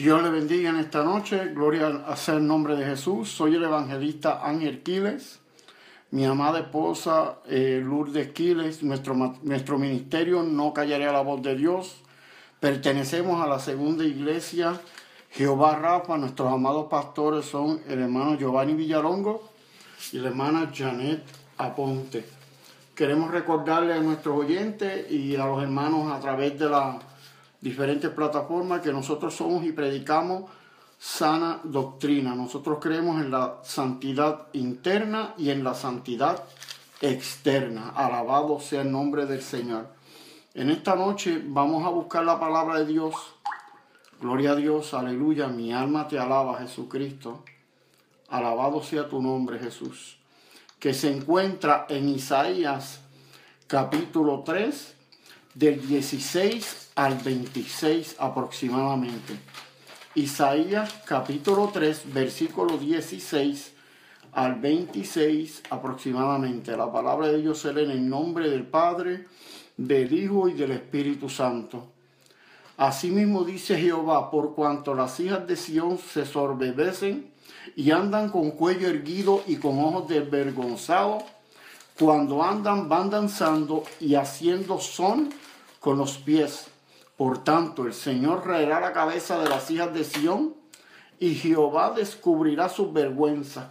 Dios le bendiga en esta noche, gloria a sea el nombre de Jesús. Soy el evangelista Ángel Quiles, mi amada esposa eh, Lourdes Quiles, nuestro, nuestro ministerio No Callaré a la Voz de Dios. Pertenecemos a la segunda iglesia Jehová Rafa, nuestros amados pastores son el hermano Giovanni Villalongo y la hermana Janet Aponte. Queremos recordarle a nuestros oyentes y a los hermanos a través de las diferentes plataformas que nosotros somos y predicamos sana doctrina. Nosotros creemos en la santidad interna y en la santidad externa. Alabado sea el nombre del Señor. En esta noche vamos a buscar la palabra de Dios. Gloria a Dios, aleluya. Mi alma te alaba, Jesucristo. Alabado sea tu nombre, Jesús que se encuentra en Isaías capítulo 3, del 16 al 26 aproximadamente. Isaías capítulo 3, versículo 16 al 26 aproximadamente. La palabra de Dios se lee en el nombre del Padre, del Hijo y del Espíritu Santo. Asimismo dice Jehová, por cuanto las hijas de Sión se sorbebecen y andan con cuello erguido y con ojos desvergonzados. Cuando andan van danzando y haciendo son con los pies. Por tanto, el Señor raerá la cabeza de las hijas de Sión y Jehová descubrirá su vergüenza.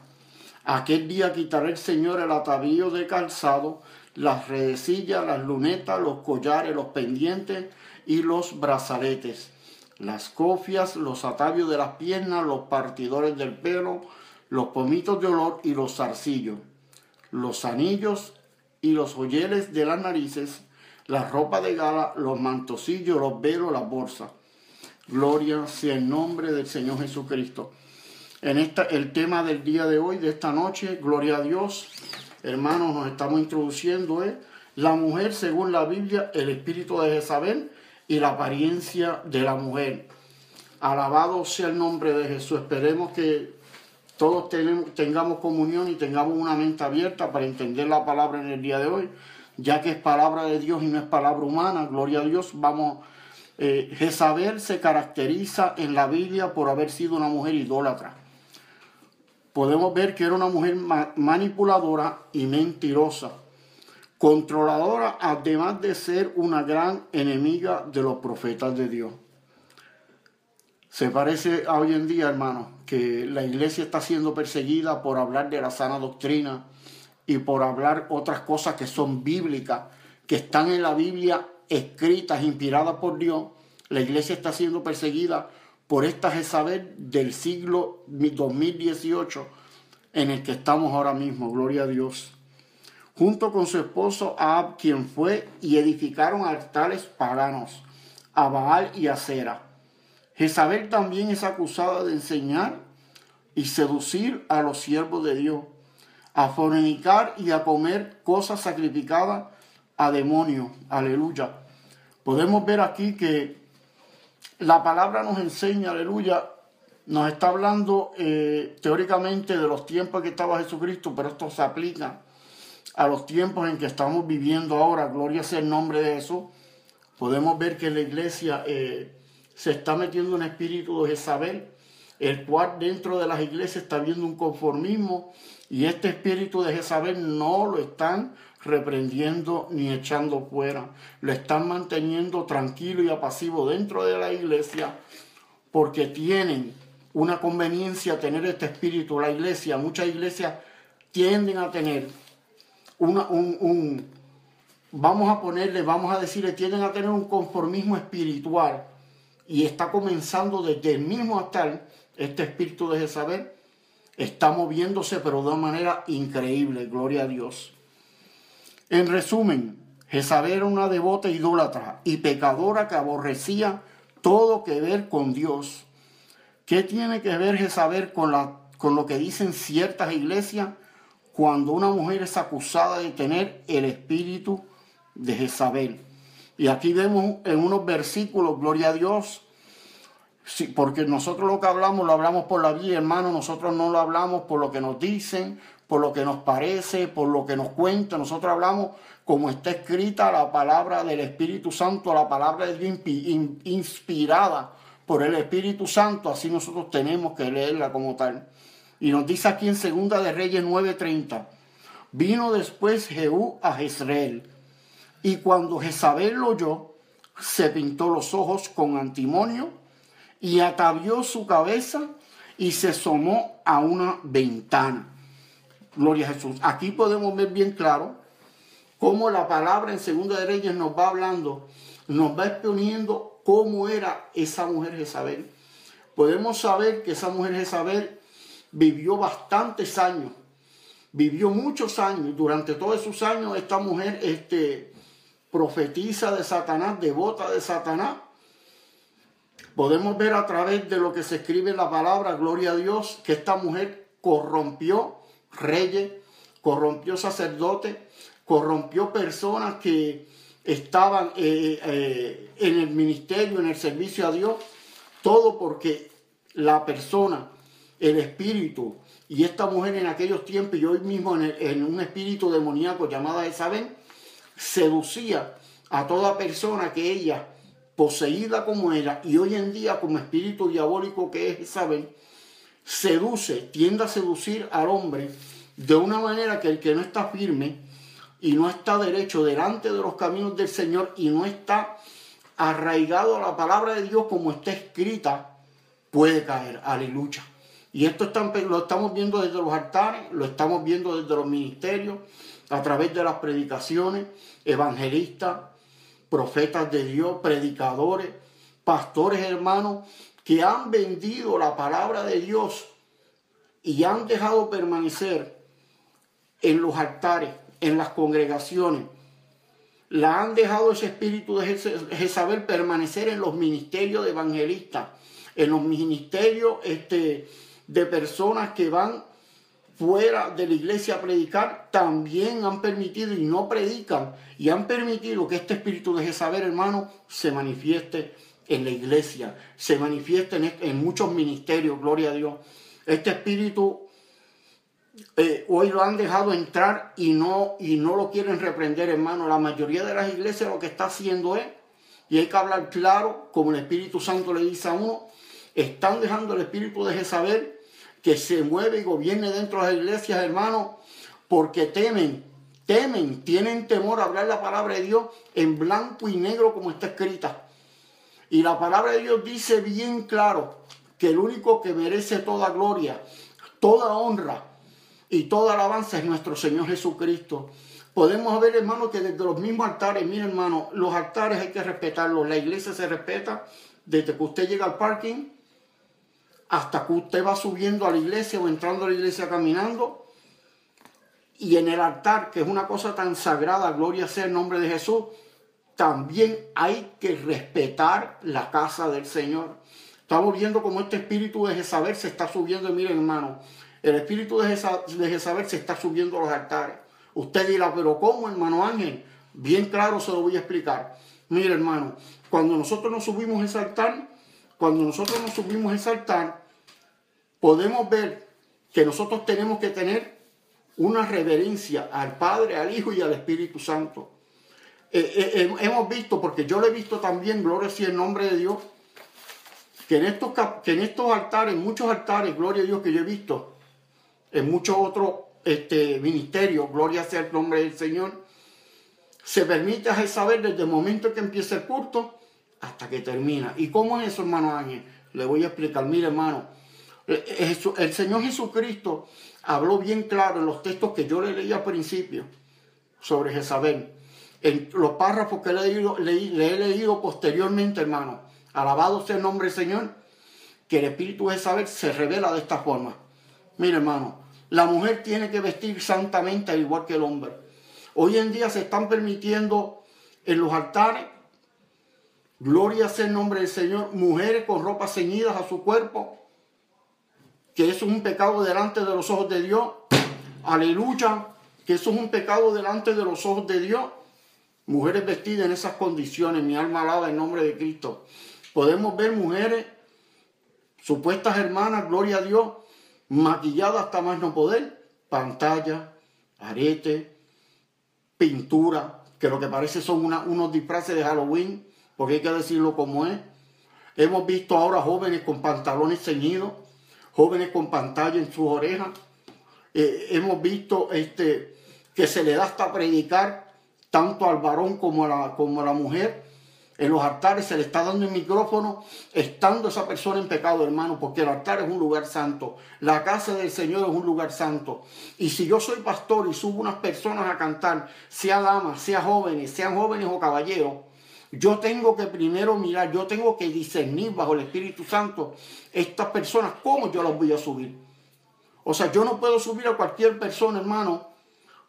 Aquel día quitará el Señor el atavío de calzado, las redecillas, las lunetas, los collares, los pendientes y los brazaletes las cofias, los atavios de las piernas, los partidores del pelo, los pomitos de olor y los zarcillos, los anillos y los joyeles de las narices, la ropa de gala, los mantosillos, los velos, las bolsas. Gloria sea el nombre del Señor Jesucristo. En esta, el tema del día de hoy, de esta noche, gloria a Dios, hermanos, nos estamos introduciendo, ¿eh? la mujer según la Biblia, el espíritu de Jezabel y la apariencia de la mujer. Alabado sea el nombre de Jesús. Esperemos que todos tengamos comunión y tengamos una mente abierta para entender la palabra en el día de hoy, ya que es palabra de Dios y no es palabra humana. Gloria a Dios. Vamos, eh, Jezabel se caracteriza en la Biblia por haber sido una mujer idólatra. Podemos ver que era una mujer manipuladora y mentirosa controladora, además de ser una gran enemiga de los profetas de Dios. Se parece hoy en día, hermano, que la iglesia está siendo perseguida por hablar de la sana doctrina y por hablar otras cosas que son bíblicas, que están en la Biblia escritas, inspiradas por Dios. La iglesia está siendo perseguida por esta Jezabel del siglo 2018 en el que estamos ahora mismo. Gloria a Dios junto con su esposo Ab, quien fue y edificaron altares paganos a Baal y a Cera. Jezabel también es acusada de enseñar y seducir a los siervos de Dios, a fornicar y a comer cosas sacrificadas a demonios. Aleluya. Podemos ver aquí que la palabra nos enseña, aleluya, nos está hablando eh, teóricamente de los tiempos que estaba Jesucristo, pero esto se aplica a los tiempos en que estamos viviendo ahora, gloria sea el nombre de Jesús, podemos ver que la iglesia eh, se está metiendo un espíritu de Jezabel, el cual dentro de las iglesias está viendo un conformismo y este espíritu de Jezabel no lo están reprendiendo ni echando fuera, lo están manteniendo tranquilo y apasivo dentro de la iglesia porque tienen una conveniencia tener este espíritu. La iglesia, muchas iglesias tienden a tener un, vamos a ponerle, vamos a decirle, tienden a tener un conformismo espiritual y está comenzando desde el mismo altar, este espíritu de Jezabel está moviéndose pero de una manera increíble, gloria a Dios. En resumen, Jezabel era una devota idólatra y pecadora que aborrecía todo que ver con Dios. ¿Qué tiene que ver Jezabel con, lo que dicen ciertas iglesias? cuando una mujer es acusada de tener el espíritu de Jezabel. Y aquí vemos en unos versículos, gloria a Dios, porque nosotros lo que hablamos lo hablamos por la vida, hermano, nosotros no lo hablamos por lo que nos dicen, por lo que nos parece, por lo que nos cuenta, nosotros hablamos como está escrita la palabra del Espíritu Santo, la palabra de Dios inspirada por el Espíritu Santo, así nosotros tenemos que leerla como tal. Y nos dice aquí en Segunda de Reyes 9:30, vino después Jehú a Jezreel, y cuando Jezabel lo oyó, se pintó los ojos con antimonio y atavió su cabeza y se asomó a una ventana. Gloria a Jesús. Aquí podemos ver bien claro cómo la palabra en Segunda de Reyes nos va hablando, nos va exponiendo cómo era esa mujer Jezabel. Podemos saber que esa mujer Jezabel vivió bastantes años, vivió muchos años. Durante todos esos años esta mujer este, profetiza de Satanás, devota de Satanás. Podemos ver a través de lo que se escribe en la palabra, gloria a Dios, que esta mujer corrompió reyes, corrompió sacerdotes, corrompió personas que estaban eh, eh, en el ministerio, en el servicio a Dios, todo porque la persona, el espíritu, y esta mujer en aquellos tiempos y hoy mismo en, un espíritu demoníaco llamada Isabel, seducía a toda persona que ella, poseída como era, y hoy en día como espíritu diabólico que es Isabel, seduce, tiende a seducir al hombre de una manera que el que no está firme y no está derecho delante de los caminos del Señor y no está arraigado a la palabra de Dios como está escrita, puede caer. Aleluya. Y esto lo estamos viendo desde los altares, lo estamos viendo desde los ministerios, a través de las predicaciones, evangelistas, profetas de Dios, predicadores, pastores hermanos, que han vendido la palabra de Dios y han dejado permanecer en los altares, en las congregaciones, la han dejado ese espíritu de Jezabel permanecer en los ministerios de evangelistas, en los ministerios este, de personas que van fuera de la iglesia a predicar, también han permitido y no predican, y han permitido que este espíritu de Jezabel, hermano, se manifieste en la iglesia, se manifieste en, en muchos ministerios, gloria a Dios. Este espíritu eh, hoy lo han dejado entrar y no, y no lo quieren reprender, hermano. La mayoría de las iglesias lo que está haciendo es, y hay que hablar claro, como el Espíritu Santo le dice a uno, están dejando el espíritu de Jezabel que se mueve y gobierne dentro de las iglesias, hermano, porque temen, temen, tienen temor a hablar la palabra de Dios en blanco y negro como está escrita. Y la palabra de Dios dice bien claro que el único que merece toda gloria, toda honra, y toda alabanza es nuestro Señor Jesucristo. Podemos ver, hermano, que desde los mismos altares, mire, hermano, los altares hay que respetarlos. La iglesia se respeta desde que usted llega al parking hasta que usted va subiendo a la iglesia o entrando a la iglesia caminando. Y en el altar, que es una cosa tan sagrada, gloria sea el nombre de Jesús, también hay que respetar la casa del Señor. Estamos viendo cómo este espíritu de Jezabel se está subiendo. Miren, hermano, el espíritu de Jezabel se está subiendo a los altares. Usted dirá, pero ¿cómo, hermano Ángel? Bien claro se lo voy a explicar. Mire, hermano, cuando nosotros nos subimos a ese altar, cuando nosotros nos subimos a ese altar, podemos ver que nosotros tenemos que tener una reverencia al Padre, al Hijo y al Espíritu Santo. Eh, eh, hemos visto, porque yo lo he visto también, gloria sea el nombre de Dios, que en estos, que en estos altares, muchos altares, gloria a Dios que yo he visto, en muchos otros este, ministerios, gloria sea el nombre del Señor, se permite saber desde el momento que empieza el culto hasta que termina. ¿Y cómo es eso, hermano Ángel? Le voy a explicar. Mire, hermano, el Señor Jesucristo habló bien claro en los textos que yo le leí al principio sobre Jezabel. En los párrafos que le he, leído, le, he leído posteriormente, hermano, alabado sea el nombre del Señor, que el espíritu de Jezabel se revela de esta forma. Mire, hermano, la mujer tiene que vestir santamente al igual que el hombre. Hoy en día se están permitiendo en los altares, gloria sea el nombre del Señor, mujeres con ropas ceñidas a su cuerpo, que eso es un pecado delante de los ojos de Dios. Aleluya, que eso es un pecado delante de los ojos de Dios. Mujeres vestidas en esas condiciones, mi alma alaba en nombre de Cristo. Podemos ver mujeres, supuestas hermanas, gloria a Dios, maquillada hasta más no poder, pantalla, arete, pintura, que lo que parece son unos disfraces de Halloween, porque hay que decirlo como es. Hemos visto ahora jóvenes con pantalones ceñidos, jóvenes con pantalla en sus orejas. Eh, hemos visto este, que se le da hasta predicar tanto al varón como a la, como a la mujer en los altares se le está dando el micrófono estando esa persona en pecado, hermano, porque el altar es un lugar santo. La casa del Señor es un lugar santo. Y si yo soy pastor y subo unas personas a cantar, sea damas, sea jóvenes, sean jóvenes o caballeros, yo tengo que primero mirar, yo tengo que discernir bajo el Espíritu Santo estas personas, cómo yo las voy a subir. O sea, yo no puedo subir a cualquier persona, hermano,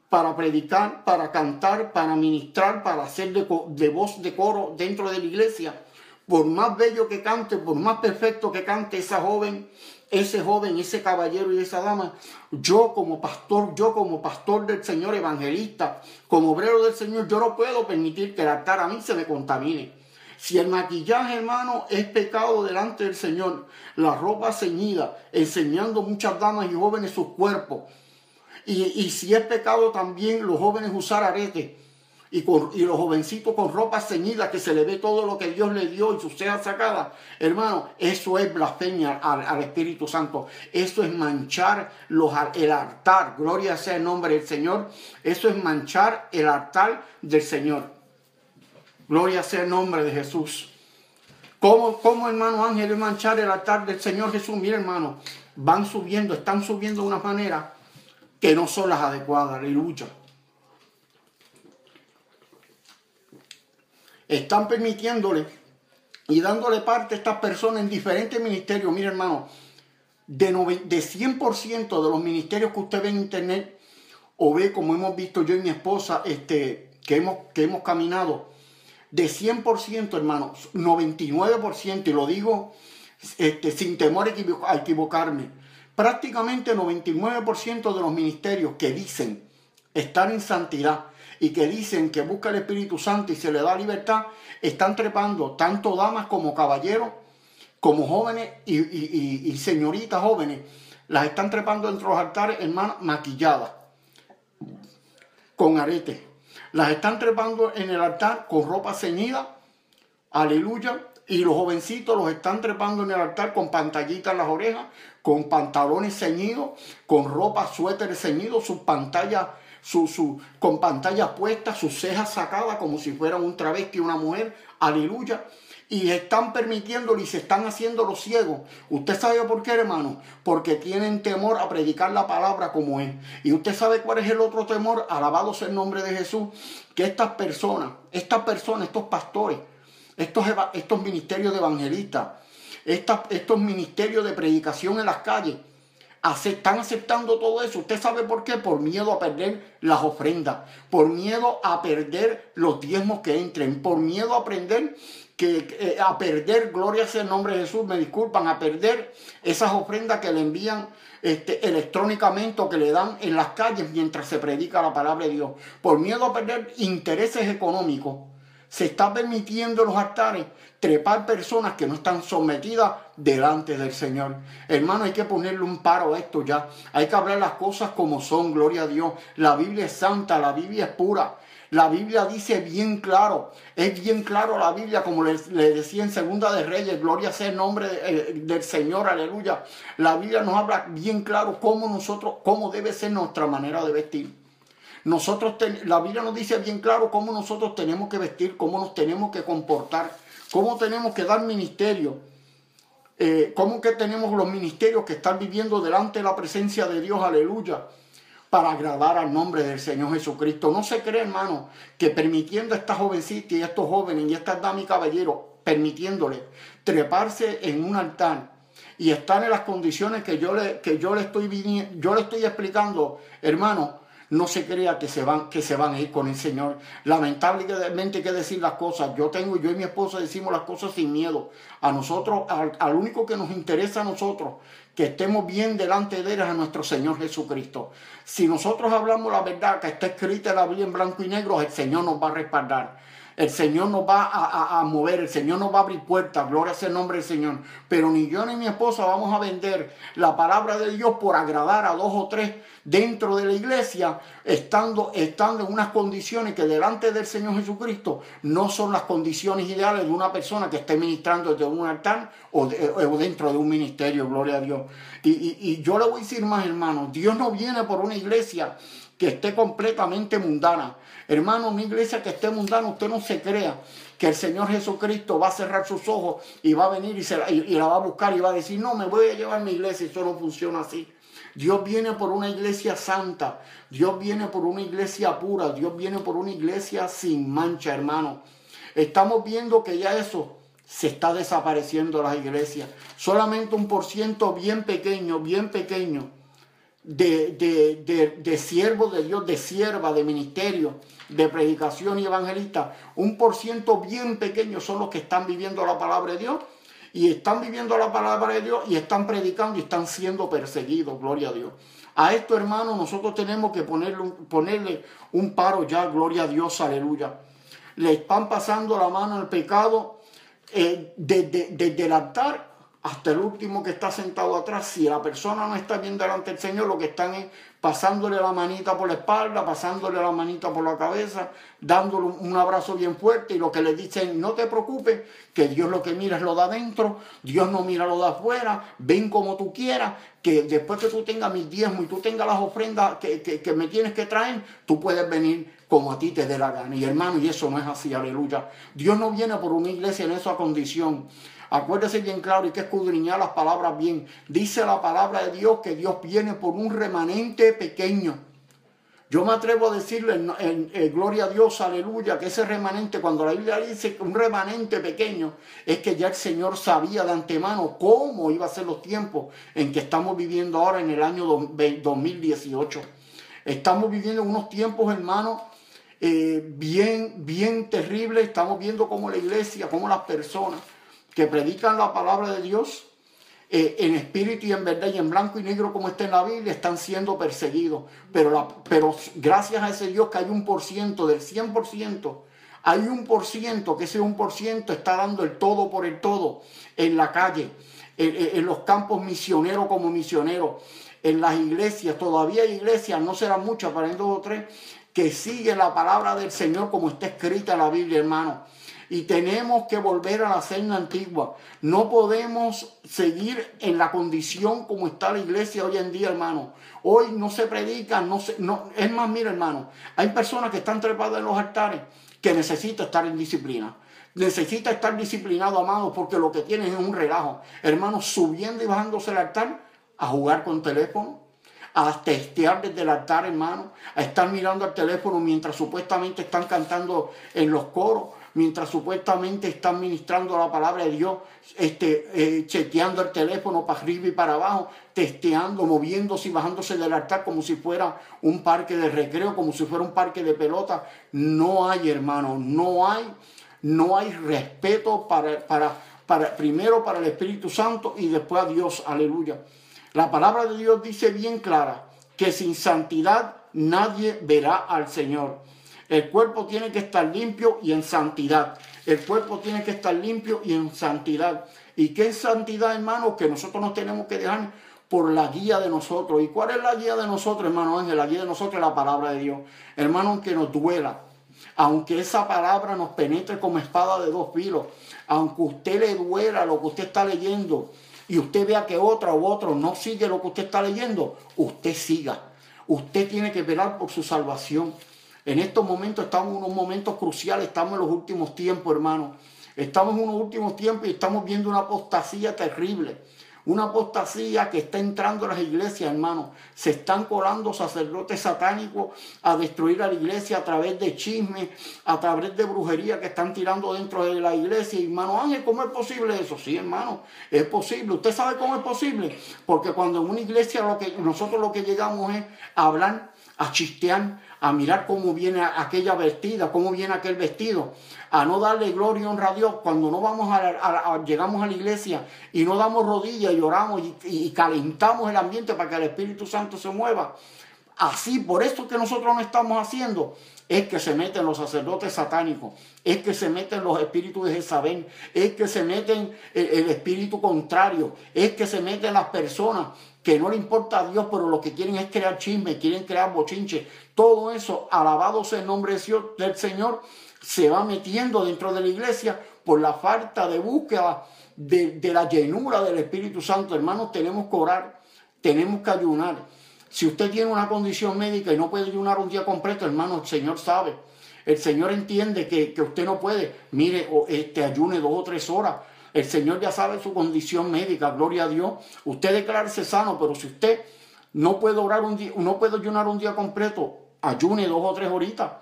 para predicar, para cantar, para ministrar, para hacer de, voz de coro dentro de la iglesia. Por más bello que cante, por más perfecto que cante esa joven, ese joven, ese caballero y esa dama, yo como pastor, yo como pastor del Señor evangelista, como obrero del Señor, yo no puedo permitir que el altar a mí se me contamine. Si el maquillaje, hermano, es pecado delante del Señor, la ropa ceñida, enseñando muchas damas y jóvenes sus cuerpos, y, si es pecado también los jóvenes usar arete y, y los jovencitos con ropa ceñida que se le ve todo lo que Dios le dio y sus cejas sacadas. Hermano, eso es blasfemia al, Espíritu Santo. Eso es manchar los, el altar. Gloria sea el nombre del Señor. Eso es manchar el altar del Señor. Gloria sea el nombre de Jesús. ¿Cómo, cómo hermano Ángel, manchar el altar del Señor Jesús? Mira, hermano, van subiendo, están subiendo de una manera que no son las adecuadas, aleluya. Están permitiéndole y dándole parte a estas personas en diferentes ministerios. Mire, hermano, de, de 100% de los ministerios que usted ve en internet o ve como hemos visto yo y mi esposa, este, que, hemos, que hemos caminado, de 100%, hermano, 99%, y lo digo este, sin temor a equivocarme, prácticamente 99% de los ministerios que dicen estar en santidad y que dicen que busca el Espíritu Santo y se le da libertad, están trepando tanto damas como caballeros, como jóvenes y, señoritas jóvenes, las están trepando dentro de los altares, hermanas, maquilladas, con aretes. Las están trepando en el altar con ropa ceñida, aleluya, y los jovencitos los están trepando en el altar con pantallitas en las orejas, con pantalones ceñidos, con ropa, suéter ceñido, sus pantallas, su, su, con pantalla puesta, sus cejas sacadas como si fueran un travesti, una mujer, aleluya. Y están permitiéndolo y se están haciendo los ciegos. ¿Usted sabe por qué, hermano? Porque tienen temor a predicar la palabra como es. Y usted sabe cuál es el otro temor, alabado sea el nombre de Jesús, que estas personas, estas personas, estos pastores, estos, estos ministerios de evangelistas, estos ministerios de predicación en las calles están aceptando todo eso. ¿Usted sabe por qué? Por miedo a perder las ofrendas, por miedo a perder los diezmos que entren, por miedo a aprender que, eh, a perder, gloria sea el nombre de Jesús, me disculpan, a perder esas ofrendas que le envían este, electrónicamente o que le dan en las calles mientras se predica la palabra de Dios, por miedo a perder intereses económicos se está permitiendo en los altares trepar personas que no están sometidas delante del Señor. Hermano, hay que ponerle un paro a esto ya. Hay que hablar las cosas como son, gloria a Dios. La Biblia es santa, la Biblia es pura. La Biblia dice bien claro, es bien claro la Biblia, como le, decía en Segunda de Reyes, gloria sea el nombre eh, del Señor, aleluya. La Biblia nos habla bien claro cómo nosotros, cómo debe ser nuestra manera de vestir. Nosotros, la Biblia nos dice bien claro cómo nosotros tenemos que vestir, cómo nos tenemos que comportar, cómo tenemos que dar ministerio, eh, cómo que tenemos los ministerios que están viviendo delante de la presencia de Dios, aleluya, para agradar al nombre del Señor Jesucristo. No se cree, hermano, que permitiendo a estas jovencitas y a estos jóvenes y estas damas y caballeros, permitiéndoles treparse en un altar y estar en las condiciones que yo le, que yo le, estoy, yo le estoy explicando, hermano, no se crea que se van, que se van a ir con el Señor. Lamentablemente hay que decir las cosas. Yo tengo, yo y mi esposa decimos las cosas sin miedo. A nosotros, al, único que nos interesa a nosotros, que estemos bien delante de él, es a nuestro Señor Jesucristo. Si nosotros hablamos la verdad que está escrita en la Biblia en blanco y negro, el Señor nos va a respaldar. El Señor nos va a, mover, el Señor nos va a abrir puertas, gloria sea el nombre del Señor. Pero ni yo ni mi esposa vamos a vender la palabra de Dios por agradar a dos o tres dentro de la iglesia, estando, estando en unas condiciones que delante del Señor Jesucristo no son las condiciones ideales de una persona que esté ministrando desde un altar o, dentro de un ministerio, gloria a Dios. Y, y yo le voy a decir más, hermano, Dios no viene por una iglesia que esté completamente mundana. Hermano, una iglesia que esté mundana, usted no se crea que el Señor Jesucristo va a cerrar sus ojos y va a venir y, se la, y, va a buscar y va a decir, no, me voy a llevar a mi iglesia. Eso no funciona así. Dios viene por una iglesia santa. Dios viene por una iglesia pura. Dios viene por una iglesia sin mancha, hermano. Estamos viendo que ya eso se está desapareciendo las iglesias. Solamente un por ciento bien pequeño, bien pequeño de, de, de, siervos de Dios, de sierva, de ministerio, de predicación y evangelista, un por ciento bien pequeño son los que están viviendo la palabra de Dios y están viviendo la palabra de Dios y están predicando y están siendo perseguidos, gloria a Dios. A esto, hermano, nosotros tenemos que ponerle, ponerle un paro ya, gloria a Dios, aleluya. Le están pasando la mano al pecado eh, desde, desde el altar hasta el último que está sentado atrás, si la persona no está bien delante del Señor, lo que están es pasándole la manita por la espalda, pasándole la manita por la cabeza, dándole un abrazo bien fuerte y lo que le dicen, no te preocupes, que Dios lo que mira es lo de adentro, Dios no mira lo de afuera, ven como tú quieras, que después que tú tengas mis diezmos y tú tengas las ofrendas que, que me tienes que traer, tú puedes venir como a ti te dé la gana. Y hermano, y eso no es así, aleluya. Dios no viene por una iglesia en esa condición. Acuérdese bien claro y que escudriñar las palabras bien. Dice la palabra de Dios que Dios viene por un remanente pequeño. Yo me atrevo a decirle en, gloria a Dios, aleluya, que ese remanente, cuando la Biblia dice un remanente pequeño, es que ya el Señor sabía de antemano cómo iba a ser los tiempos en que estamos viviendo ahora en el año 2018. Estamos viviendo unos tiempos, hermanos, eh, bien, bien terribles. Estamos viendo cómo la iglesia, cómo las personas que predican la palabra de Dios eh, en espíritu y en verdad y en blanco y negro como está en la Biblia, están siendo perseguidos. Pero, pero gracias a ese Dios que hay un por ciento, del 100%, hay un por ciento, que ese un por ciento está dando el todo por el todo en la calle, en, los campos misioneros como misioneros, en las iglesias, todavía hay iglesias, no serán muchas, para dos o tres, que siguen la palabra del Señor como está escrita en la Biblia, hermano y tenemos que volver a la cena antigua. No podemos seguir en la condición como está la iglesia hoy en día, hermano. Hoy no se predica, no se, no, es más, mira, hermano, hay personas que están trepadas en los altares que necesitan estar en disciplina. Necesita estar disciplinado, amado, porque lo que tienen es un relajo. Hermano, subiendo y bajándose el altar a jugar con teléfono, a testear desde el altar, hermano, a estar mirando al teléfono mientras supuestamente están cantando en los coros, mientras supuestamente están ministrando la palabra de Dios, este, eh, chequeando el teléfono para arriba y para abajo, testeando, moviéndose y bajándose del altar como si fuera un parque de recreo, como si fuera un parque de pelota. No hay, hermano, no hay, no hay respeto para, para, para, primero para el Espíritu Santo y después a Dios, aleluya. La palabra de Dios dice bien clara que sin santidad nadie verá al Señor. El cuerpo tiene que estar limpio y en santidad. El cuerpo tiene que estar limpio y en santidad. ¿Y qué santidad, hermano? Que nosotros nos tenemos que dejar por la guía de nosotros. ¿Y cuál es la guía de nosotros, hermano Ángel? La guía de nosotros es la palabra de Dios. Hermano, aunque nos duela, aunque esa palabra nos penetre como espada de dos filos, aunque usted le duela lo que usted está leyendo y usted vea que otra u otro no sigue lo que usted está leyendo, usted siga. Usted tiene que velar por su salvación. En estos momentos estamos en unos momentos cruciales, estamos en los últimos tiempos, hermano. Estamos en unos últimos tiempos y estamos viendo una apostasía terrible. Una apostasía que está entrando a las iglesias, hermano. Se están colando sacerdotes satánicos a destruir a la iglesia a través de chismes, a través de brujería que están tirando dentro de la iglesia. Y hermano Ángel, ¿cómo es posible eso? Sí, hermano, es posible. ¿Usted sabe cómo es posible? Porque cuando en una iglesia lo que, nosotros lo que llegamos es a hablar, a chistear, a mirar cómo viene aquella vestida, cómo viene aquel vestido, a no darle gloria y honra a Dios cuando no vamos a, llegamos a la iglesia y no damos rodillas y oramos y, calentamos el ambiente para que el Espíritu Santo se mueva. así, por eso que nosotros no estamos haciendo, es que se meten los sacerdotes satánicos, es que se meten los espíritus de Jezabel, es que se meten el, espíritu contrario, es que se meten las personas que no le importa a Dios, pero lo que quieren es crear chisme, quieren crear bochinche. Todo eso, alabado sea el nombre del Señor, se va metiendo dentro de la iglesia por la falta de búsqueda de, la llenura del Espíritu Santo. Hermanos, tenemos que orar, tenemos que ayunar. Si usted tiene una condición médica y no puede ayunar un día completo, hermano, el Señor sabe. El Señor entiende que, usted no puede. Mire, este, ayune dos o tres horas. El Señor ya sabe su condición médica, gloria a Dios. Usted declararse sano, pero si usted no puede orar un día, no puede ayunar un día completo, ayune dos o tres horitas.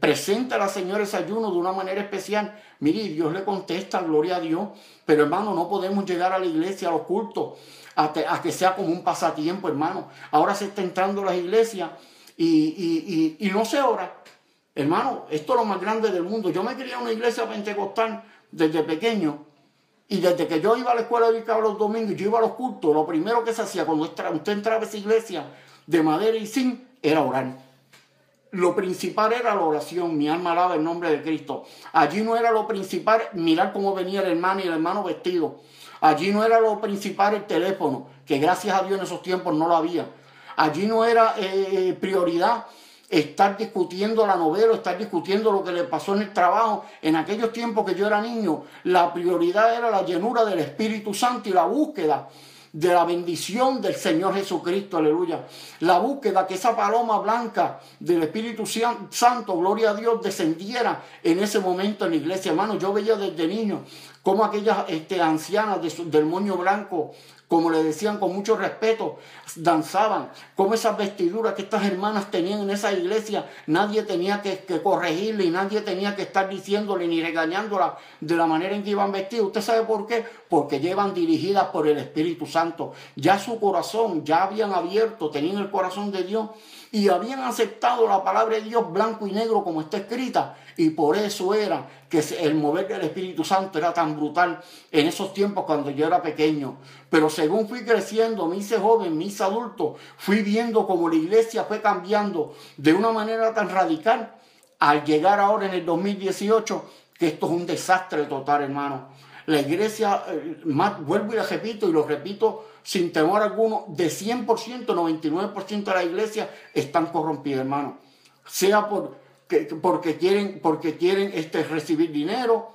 presenta a la Señora ese ayuno de una manera especial. Mire, Dios le contesta, gloria a Dios. Pero hermano, no podemos llegar a la iglesia, a los cultos, a, que sea como un pasatiempo, hermano. Ahora se está entrando a las iglesias y, no se ora. Hermano, esto es lo más grande del mundo. Yo me quería una iglesia pentecostal desde pequeño y desde que yo iba a la escuela de los domingos yo iba a los cultos, lo primero que se hacía cuando usted entraba a esa iglesia de madera y zinc era orar. Lo principal era la oración, mi alma alaba el nombre de Cristo. Allí no era lo principal mirar cómo venía el hermano y el hermano vestido. Allí no era lo principal el teléfono, que gracias a Dios en esos tiempos no lo había. Allí no era eh, prioridad estar discutiendo la novela, estar discutiendo lo que le pasó en el trabajo. En aquellos tiempos que yo era niño, la prioridad era la llenura del Espíritu Santo y la búsqueda de la bendición del Señor Jesucristo, aleluya. La búsqueda que esa paloma blanca del Espíritu Santo, gloria a Dios, descendiera en ese momento en la iglesia. Hermano, yo veía desde niño como aquellas este, ancianas del moño blanco, como le decían con mucho respeto, danzaban, como esas vestiduras que estas hermanas tenían en esa iglesia, nadie tenía que, corregirle y nadie tenía que estar diciéndole ni regañándola de la manera en que iban vestidas. ¿Usted sabe por qué? Porque llevan dirigidas por el Espíritu Santo. Ya su corazón, ya habían abierto, tenían el corazón de Dios y habían aceptado la palabra de Dios blanco y negro como está escrita. Y por eso era que el mover del Espíritu Santo era tan brutal en esos tiempos cuando yo era pequeño. Pero según fui creciendo, me hice joven, me hice adulto, fui viendo cómo la iglesia fue cambiando de una manera tan radical al llegar ahora en el 2018, que esto es un desastre total, hermano. La iglesia, eh, vuelvo y la repito, y lo repito sin temor alguno, de 100%, 99% de la iglesia están corrompidas, hermano. Sea por, porque quieren, porque quieren este, recibir dinero,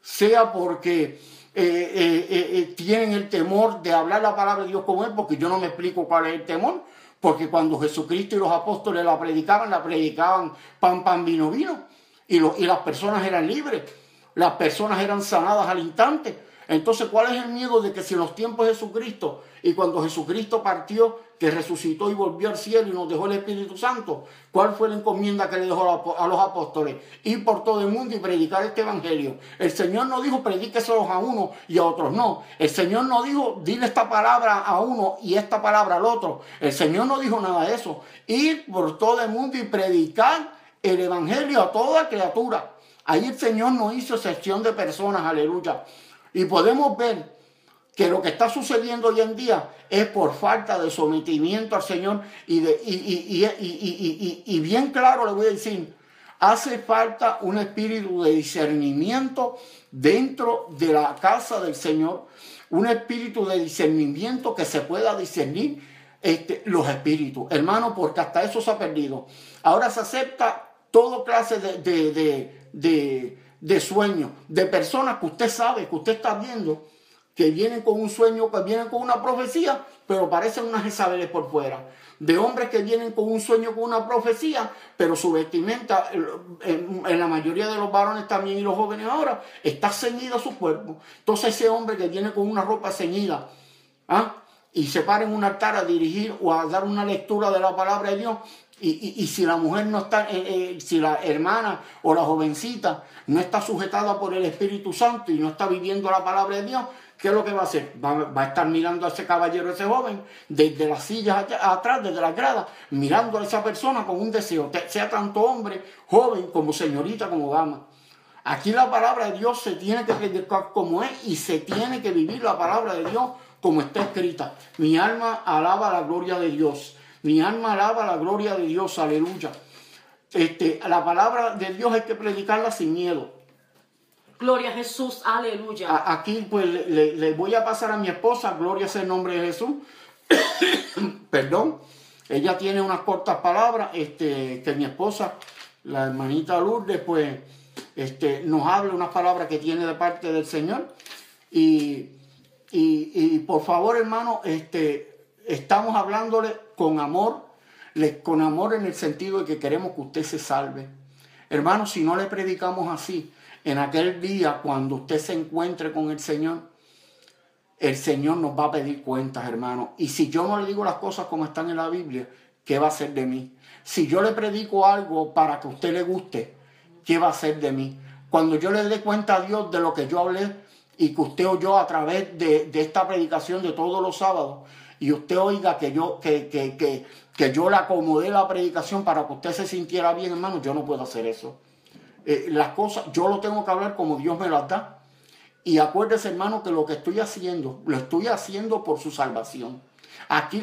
sea porque eh, eh, eh, tienen el temor de hablar la palabra de Dios como él, porque yo no me explico cuál es el temor, porque cuando Jesucristo y los apóstoles la predicaban, la predicaban pan, pan, vino, vino, y, y las personas eran libres, las personas eran sanadas al instante. Entonces, ¿cuál es el miedo de que si en los tiempos de Jesucristo y cuando Jesucristo partió, que resucitó y volvió al cielo y nos dejó el Espíritu Santo, cuál fue la encomienda que le dejó a los apóstoles? Ir por todo el mundo y predicar este evangelio. El Señor no dijo predíqueselos a uno y a otros no. El Señor no dijo dile esta palabra a uno y esta palabra al otro. El Señor no dijo nada de eso. Ir por todo el mundo y predicar el evangelio a toda criatura. Ahí el Señor no hizo excepción de personas, aleluya. Y podemos ver que lo que está sucediendo hoy en día es por falta de sometimiento al Señor y, de, y, bien claro le voy a decir, hace falta un espíritu de discernimiento dentro de la casa del Señor, un espíritu de discernimiento que se pueda discernir este, los espíritus, hermano, porque hasta eso se ha perdido. Ahora se acepta toda clase de de sueños, de personas que usted sabe, que usted está viendo, que vienen con un sueño, que vienen con una profecía, pero parecen unas Isabeles por fuera. De hombres que vienen con un sueño, con una profecía, pero su vestimenta, en, la mayoría de los varones también y los jóvenes ahora, está ceñida su cuerpo. Entonces ese hombre que viene con una ropa ceñida, ¿ah? y se para en un altar a dirigir o a dar una lectura de la palabra de Dios, y, si la mujer no está, eh, eh, si la hermana o la jovencita no está sujetada por el Espíritu Santo y no está viviendo la palabra de Dios, ¿qué es lo que va a hacer? Va, a estar mirando a ese caballero, a ese joven, desde las sillas atrás, desde las gradas, mirando a esa persona con un deseo, sea tanto hombre, joven, como señorita, como dama. Aquí la palabra de Dios se tiene que predicar como es y se tiene que vivir la palabra de Dios como está escrita. Mi alma alaba la gloria de Dios. Mi alma alaba la gloria de Dios, aleluya. Este, la palabra de Dios hay que predicarla sin miedo. Gloria a Jesús, aleluya. aquí pues le, le, voy a pasar a mi esposa, gloria sea el nombre de Jesús. Perdón. Ella tiene unas cortas palabras, este, que mi esposa, la hermanita Lourdes, pues este, nos hable unas palabras que tiene de parte del Señor. Y, y, por favor, hermano, este, estamos hablándole con amor, con amor en el sentido de que queremos que usted se salve. Hermano, si no le predicamos así, en aquel día cuando usted se encuentre con el Señor, el Señor nos va a pedir cuentas, hermano. Y si yo no le digo las cosas como están en la Biblia, ¿qué va a hacer de mí? Si yo le predico algo para que usted le guste, ¿qué va a hacer de mí? Cuando yo le dé cuenta a Dios de lo que yo hablé y que usted oyó a través de, esta predicación de todos los sábados, y usted oiga que yo, que, que, que, que yo le acomodé la predicación para que usted se sintiera bien, hermano, yo no puedo hacer eso. Eh, las cosas, yo lo tengo que hablar como Dios me las da. Y acuérdese, hermano, que lo que estoy haciendo, lo estoy haciendo por su salvación. Aquí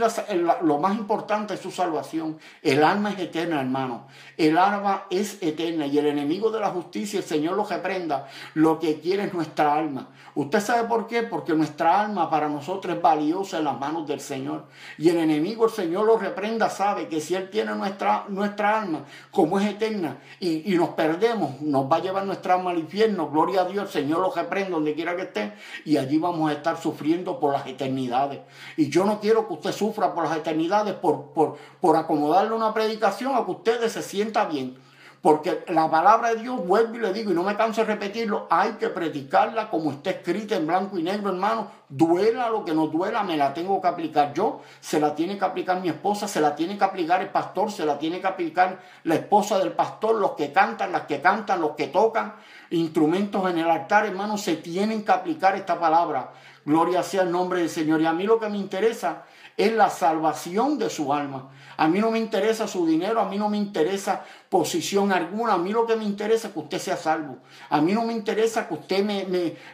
lo más importante es su salvación. El alma es eterna, hermano. El alma es eterna y el enemigo de la justicia, el Señor lo reprenda. Lo que quiere es nuestra alma. ¿Usted sabe por qué? Porque nuestra alma para nosotros es valiosa en las manos del Señor. Y el enemigo, el Señor lo reprenda, sabe que si Él tiene nuestra, nuestra alma, como es eterna, y, y nos perdemos, nos va a llevar nuestra alma al infierno. Gloria a Dios, el Señor lo reprenda donde quiera que esté. Y allí vamos a estar sufriendo por las eternidades. Y yo no quiero que usted sufra por las eternidades, por, por, por acomodarle una predicación a que usted se sienta bien. Porque la palabra de Dios, vuelvo y le digo, y no me canso de repetirlo, hay que predicarla como está escrita en blanco y negro, hermano. Duela lo que no duela, me la tengo que aplicar yo, se la tiene que aplicar mi esposa, se la tiene que aplicar el pastor, se la tiene que aplicar la esposa del pastor, los que cantan, las que cantan, los que tocan instrumentos en el altar, hermano, se tienen que aplicar esta palabra. Gloria sea el nombre del Señor. Y a mí lo que me interesa es la salvación de su alma. A mí no me interesa su dinero, a mí no me interesa posición alguna, a mí lo que me interesa es que usted sea salvo. A mí no me interesa que usted me,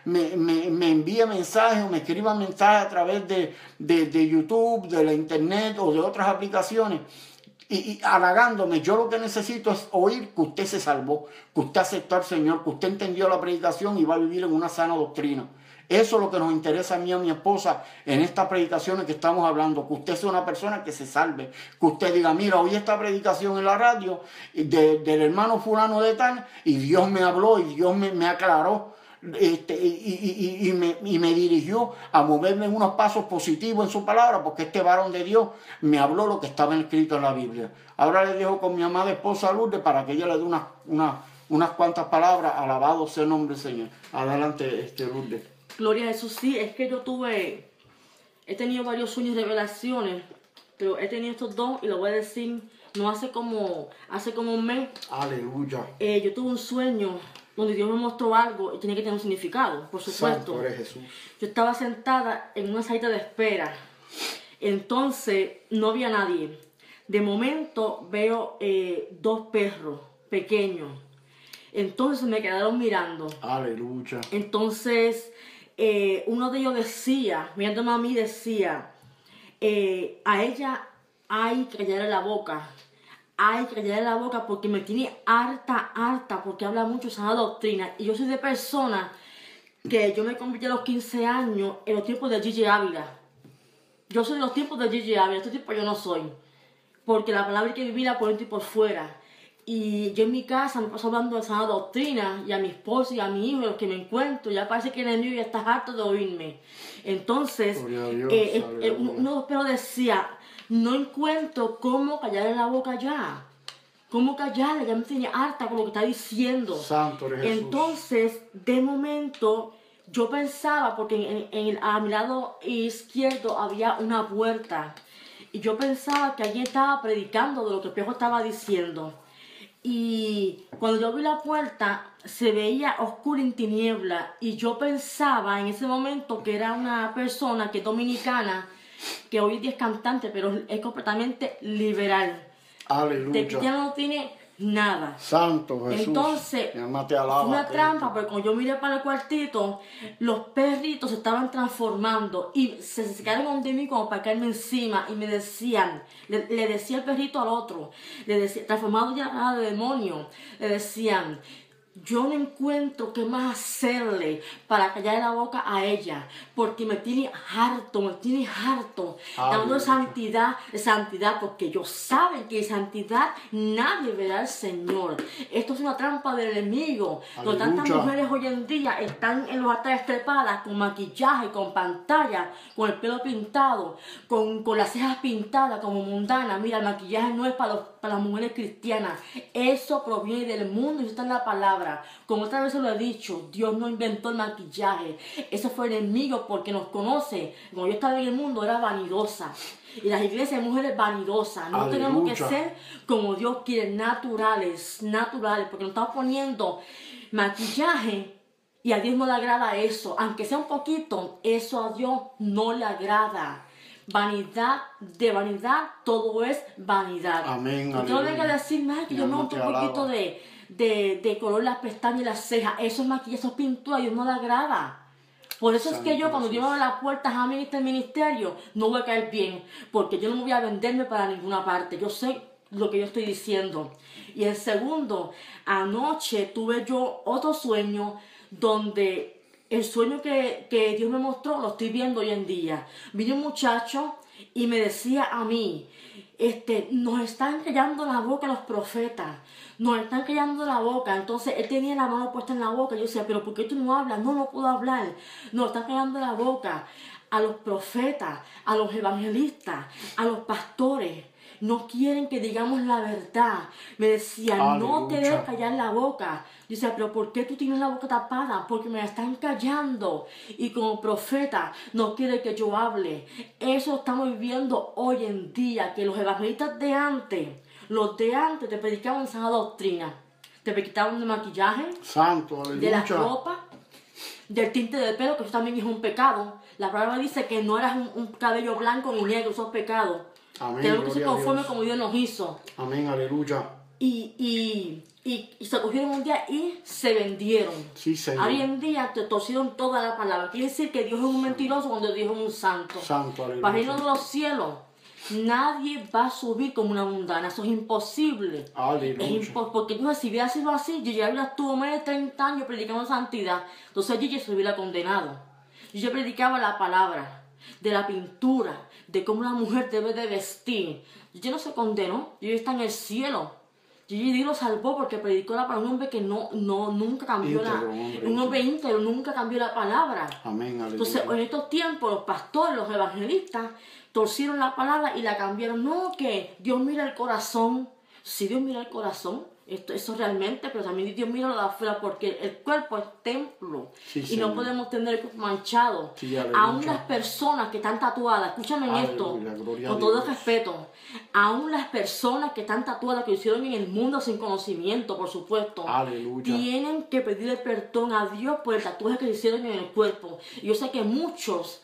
me, envíe mensajes o me escriba mensajes a través de, de, YouTube, de la internet o de otras aplicaciones. Y, halagándome, yo lo que necesito es oír que usted se salvó, que usted aceptó al Señor, que usted entendió la predicación y va a vivir en una sana doctrina. Eso es lo que nos interesa a mí y a mi esposa en estas predicaciones que estamos hablando, que usted sea una persona que se salve, que usted diga, mira, hoy esta predicación en la radio del hermano fulano de tal, y Dios me habló y Dios me, aclaró. Este, y, me, y, me, dirigió a moverme en unos pasos positivos en su palabra, porque este varón de Dios me habló lo que estaba escrito en la Biblia. Ahora le dejo con mi amada esposa Lourdes para que ella le dé unas cuantas palabras. Alabado sea el nombre del Señor. Adelante, este, Lourdes. Gloria a Jesús, sí, es que yo tuve, he tenido varios sueños, revelaciones, pero he tenido estos dos y lo voy a decir, no hace como, hace como un mes. Aleluya. Eh, yo tuve un sueño donde Dios me mostró algo y tenía que tener un significado, por supuesto. Jesús. Yo estaba sentada en una salita de espera, entonces no había nadie. De momento veo eh, dos perros pequeños. Entonces me quedaron mirando. Aleluya. Entonces eh, uno de ellos decía, mirándome a mí, decía, eh, a ella hay que callarle la boca. Hay que callarle la boca porque me tiene harta, harta, porque habla mucho esa doctrina. Y yo soy de persona que yo me convertí a los 15 años en los tiempos de Gigi Ávila. Yo soy de los tiempos de Gigi Ávila, este tipo yo no soy. Porque la palabra hay que vivirla por dentro y por fuera. Y yo en mi casa me paso hablando de sana doctrina y a mi esposo y a mi hijo, los que me encuentro, ya parece que el enemigo ya está harto de oírme. Entonces, eh, eh, eh, uno de los decía, no encuentro cómo callarle la boca ya. ¿Cómo callarle? Ya me tenía harta con lo que está diciendo. Santo Entonces, de momento, yo pensaba, porque en, a mi lado izquierdo había una puerta. Y yo pensaba que alguien estaba predicando de lo que el espejo estaba diciendo. Y cuando yo vi la puerta, se veía oscura en tiniebla. Y yo pensaba en ese momento que era una persona que es dominicana, que hoy día es cantante, pero es completamente liberal. Aleluya. De cristiano no tiene nada. Santo Jesús. Entonces, Mi alma te Fue una Cristo. trampa, porque cuando yo miré para el cuartito, los perritos se estaban transformando y se acercaron donde mí como para caerme encima y me decían, le, le decía el perrito al otro, le decía, transformado ya de demonio, le decían, yo no encuentro qué más hacerle para callar la boca a ella, porque me tiene harto, me tiene harto, dando Aleluya. santidad, santidad, porque ellos saben que en santidad nadie verá al Señor. Esto es una trampa del enemigo, donde tantas mujeres hoy en día están en los altares trepadas con maquillaje, con pantalla, con el pelo pintado, con, con las cejas pintadas como mundana. Mira, el maquillaje no es para, los- para las mujeres cristianas, eso proviene del mundo y eso está en la palabra. Como otra vez se lo he dicho, Dios no inventó el maquillaje, eso fue el enemigo porque nos conoce. Cuando yo estaba en el mundo era vanidosa. Y las iglesias hay mujeres vanidosas. No tenemos que Aleluya. ser como Dios quiere, naturales, naturales, porque nos estamos poniendo maquillaje y a Dios no le agrada eso, aunque sea un poquito, eso a Dios no le agrada. Vanidad de vanidad, todo es vanidad. Amén, Y no aleluya. venga a decirme "Ay, que yo me un poquito de, de, de color las pestañas y las cejas, eso es maquillaje, eso es pintura, a Dios no le agrada. Por eso es que yo cuando. Dios abre las puertas a mí este ministerio, no voy a caer bien, porque yo no me voy a venderme para ninguna parte. Yo sé lo que yo estoy diciendo. Y el segundo, anoche tuve yo otro sueño donde el sueño que, que Dios me mostró lo estoy viendo hoy en día. Vino un muchacho y me decía a mí, este, nos están callando la boca los profetas, nos están callando la boca. Entonces él tenía la mano puesta en la boca. Yo decía, pero ¿por qué tú no hablas? No, no puedo hablar. Nos están callando la boca a los profetas, a los evangelistas, a los pastores. No quieren que digamos la verdad. Me decía, no te debes callar la boca. Decía, pero ¿por qué tú tienes la boca tapada? Porque me la están callando. Y como profeta no quiere que yo hable. Eso estamos viviendo hoy en día, que los evangelistas de antes, los de antes te predicaban sana doctrina. Te predicaban de maquillaje, Santo, de la ropa, del tinte de pelo, que eso también es un pecado. La palabra dice que no eras un, un cabello blanco ni negro, eso es pecado. Amén, Tenemos que ser gloria a conforme Dios. como Dios nos hizo. Amén, aleluya. Y, y, y, y se cogieron un día y se vendieron. Sí, Señor. Hoy en día te torcieron toda la palabra. Quiere decir que Dios es un mentiroso cuando Dios es un santo. Santo, aleluya. Para reino de los cielos, nadie va a subir como una mundana. Eso es imposible. Aleluya. Es impo- porque si hubiera sido así, Gigi Ávila estuvo más de 30 años predicando santidad. Entonces Gigi se hubiera condenado. Yo predicaba la palabra, de la pintura, de cómo una mujer debe de vestir. Gigi no se condenó, Gigi está en el cielo. Gigi Dios lo salvó porque predicó la palabra. Un hombre que no, no, nunca cambió la... Hombre Un hombre íntegro, nunca cambió la palabra. Amén. Entonces, en estos tiempos, los pastores, los evangelistas, torcieron la palabra y la cambiaron. No, que Dios mira el corazón. Si Dios mira el corazón, esto, eso realmente, pero también Dios mira lo de afuera, porque el cuerpo es templo. Sí, y Señor. no podemos tener el cuerpo manchado. Sí. Aún las personas que están tatuadas, escúchame en esto, con todo el respeto. Aún las personas que están tatuadas, que hicieron en el mundo sin conocimiento, por supuesto Aleluya. tienen que pedirle perdón a Dios por el tatuaje que hicieron en el cuerpo. Y yo sé que muchos,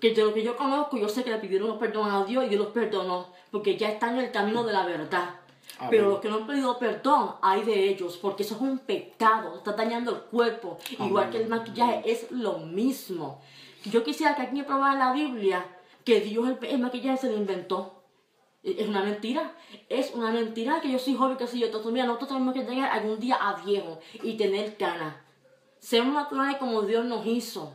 que de lo que yo conozco, yo sé que le pidieron perdón a Dios y Dios los perdonó, porque ya están en el camino de la verdad. Amén. Pero los que no han pedido perdón, hay de ellos, porque eso es un pecado, está dañando el cuerpo. Igual que el maquillaje, es lo mismo. Yo quisiera que alguien probara en la Biblia que Dios el, el maquillaje se lo inventó. Es una mentira, es una mentira que yo soy joven, que soy yo. Entonces, mira, nosotros tenemos que llegar algún día a viejo y tener ganas. Seamos naturales como Dios nos hizo.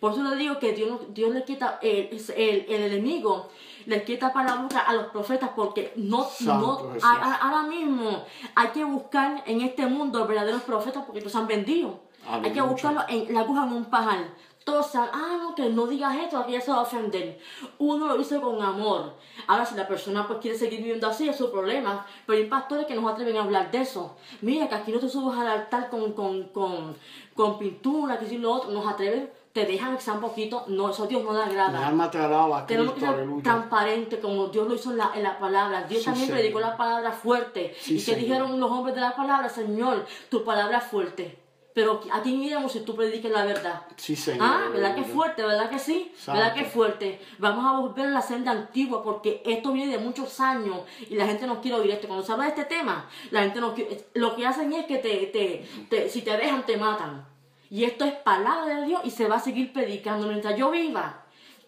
Por eso le digo que Dios, Dios le quita, el, el, el enemigo le quita para la boca a los profetas porque no, Santo no a- a- ahora mismo hay que buscar en este mundo verdaderos profetas porque los han vendido. Hay que buscarlos en la aguja en un pajar. Todos saben, ah, no, que no digas esto, que ya se va a ofender. Uno lo dice con amor. Ahora, si la persona pues quiere seguir viviendo así, es su problema. Pero hay pastores que no se atreven a hablar de eso. Mira, que aquí no te subas al altar con, con, con, con pintura, que si lo otro. Nos atreven, te dejan que sea un poquito. No, eso a Dios no le agrada. alma te alaba, Tenemos que ser aleluya. transparentes como Dios lo hizo en la, en la palabra. Dios Sí, también Señor. predicó la palabra fuerte. Sí, ¿Y que dijeron los hombres de la palabra? Señor, tu palabra es fuerte. Pero ¿a quién iremos si tú prediques la verdad? Sí, Señor. Ah, ¿verdad que es fuerte? ¿Verdad que sí? ¿Verdad que es fuerte? Vamos a volver a la senda antigua porque esto viene de muchos años y la gente no quiere oír esto. Cuando se habla de este tema, la gente no quiere... Lo que hacen es que te, te, te- si te dejan, te matan. Y esto es palabra de Dios y se va a seguir predicando. Mientras yo viva,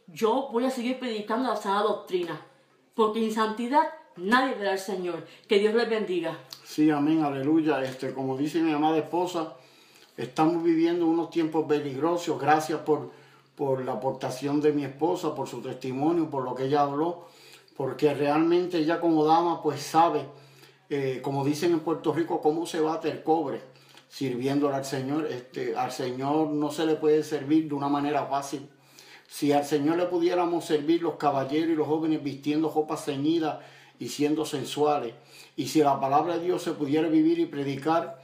yo voy a seguir predicando la sana doctrina. Porque en santidad nadie verá al Señor. Que Dios les bendiga. Sí, amén, aleluya. Este, como dice mi amada esposa, estamos viviendo unos tiempos peligrosos. Gracias por, por la aportación de mi esposa, por su testimonio, por lo que ella habló, porque realmente ella como dama pues sabe, eh, como dicen en Puerto Rico, cómo se bate el cobre sirviéndole al Señor. Este, al Señor no se le puede servir de una manera fácil. Si al Señor le pudiéramos servir los caballeros y los jóvenes vistiendo ropas ceñidas y siendo sensuales, y si la palabra de Dios se pudiera vivir y predicar,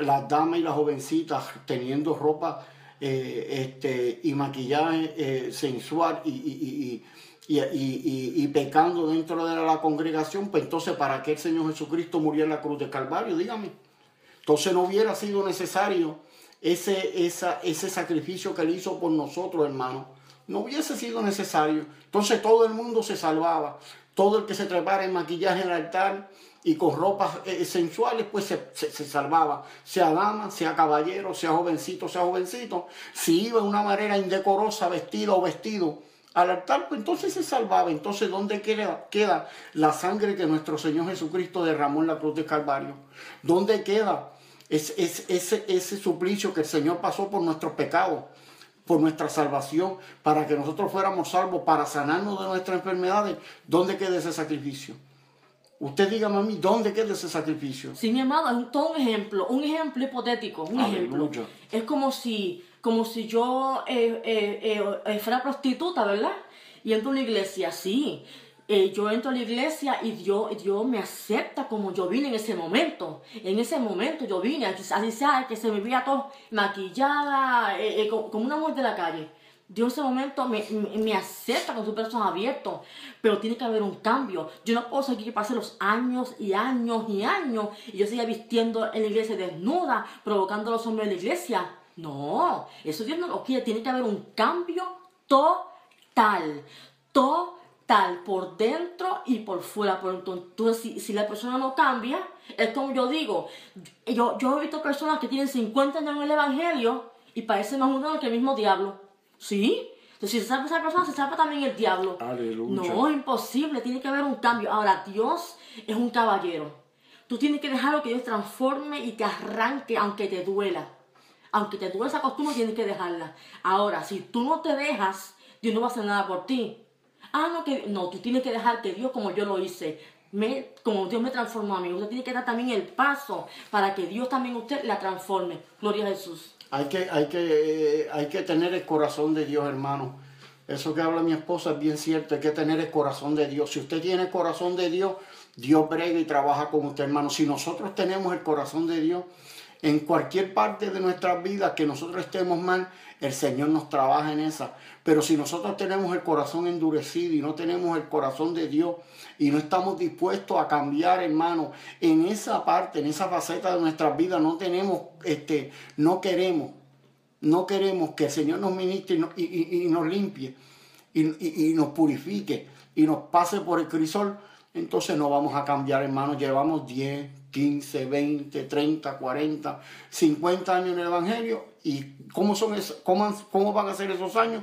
las damas y las jovencitas teniendo ropa eh, este, y maquillaje eh, sensual y, y- y- y- pecando dentro de la congregación, pues entonces para qué el Señor Jesucristo murió en la cruz de Calvario, dígame. Entonces no hubiera sido necesario ese, ese sacrificio que él hizo por nosotros, hermano. No hubiese sido necesario. Entonces todo el mundo se salvaba. Todo el que se trepara en maquillaje en el altar y con ropas eh, sensuales, pues se, se- se salvaba. Sea dama, sea caballero, sea jovencito, sea jovencito. Si iba de una manera indecorosa, vestido o vestido al altar, pues entonces se salvaba. Entonces, ¿dónde queda, queda la sangre que nuestro Señor Jesucristo derramó en la cruz de Calvario? ¿Dónde queda ese, ese, ese, ese suplicio que el Señor pasó por nuestros pecados? por nuestra salvación, para que nosotros fuéramos salvos, para sanarnos de nuestras enfermedades, ¿dónde queda ese sacrificio? Usted dígame a mí, ¿dónde queda ese sacrificio? Sí, mi amado, es todo un ejemplo, un ejemplo hipotético, un ejemplo. Es como si, como si yo eh, eh, eh, fuera prostituta, ¿verdad? Y entro a una iglesia, sí. Eh, yo entro a la iglesia y Dios, Dios me acepta como yo vine en ese momento. En ese momento yo vine, así sea que se me veía todo maquillada, eh, eh, como, una mujer de la calle. Dios en ese momento me, me, me acepta con sus brazos abiertos, pero tiene que haber un cambio. Yo no puedo seguir que pasen los años y años y años y yo siga vistiendo en la iglesia desnuda, provocando a los hombres de la iglesia. No, eso Dios no lo quiere. Tiene que haber un cambio total, total, por dentro y por fuera. Por ento- Entonces, si, si la persona no cambia, es como yo digo, yo, yo he visto personas que tienen 50 años en el Evangelio y parecen más humanos que el mismo diablo. ¿Sí? Entonces, si se salva esa persona, se salva también el diablo. Aleluya. No, es imposible, tiene que haber un cambio. Ahora, Dios es un caballero. Tú tienes que dejarlo que Dios transforme y te arranque, aunque te duela. Aunque te duele esa costumbre, tienes que dejarla. Ahora, si tú no te dejas, Dios no va a hacer nada por ti. Ah, no, tú tienes que dejar que Dios, como yo lo hice, como Dios me transformó a mí, usted tiene que dar también el paso para que Dios también usted la transforme. Gloria a Jesús. Hay que, hay, que, eh, hay que tener el corazón de Dios, hermano. Eso que habla mi esposa es bien cierto, hay que tener el corazón de Dios. Si usted tiene el corazón de Dios, Dios brega y trabaja con usted, hermano. Si nosotros tenemos el corazón de Dios, en cualquier parte de nuestras vidas que nosotros estemos mal, el Señor nos trabaja en esa. Pero si nosotros tenemos el corazón endurecido y no tenemos el corazón de Dios y no estamos dispuestos a cambiar, hermano, en esa parte, en esa faceta de nuestras vidas, no tenemos, este, no queremos, no queremos que el Señor nos ministre y, y- nos limpie y nos purifique y nos pase por el crisol, entonces no vamos a cambiar, hermano. Llevamos 10, 15, 20, 30, 40, 50 años en el Evangelio. ¿Y cómo, son esos- cómo, cómo van a ser esos años?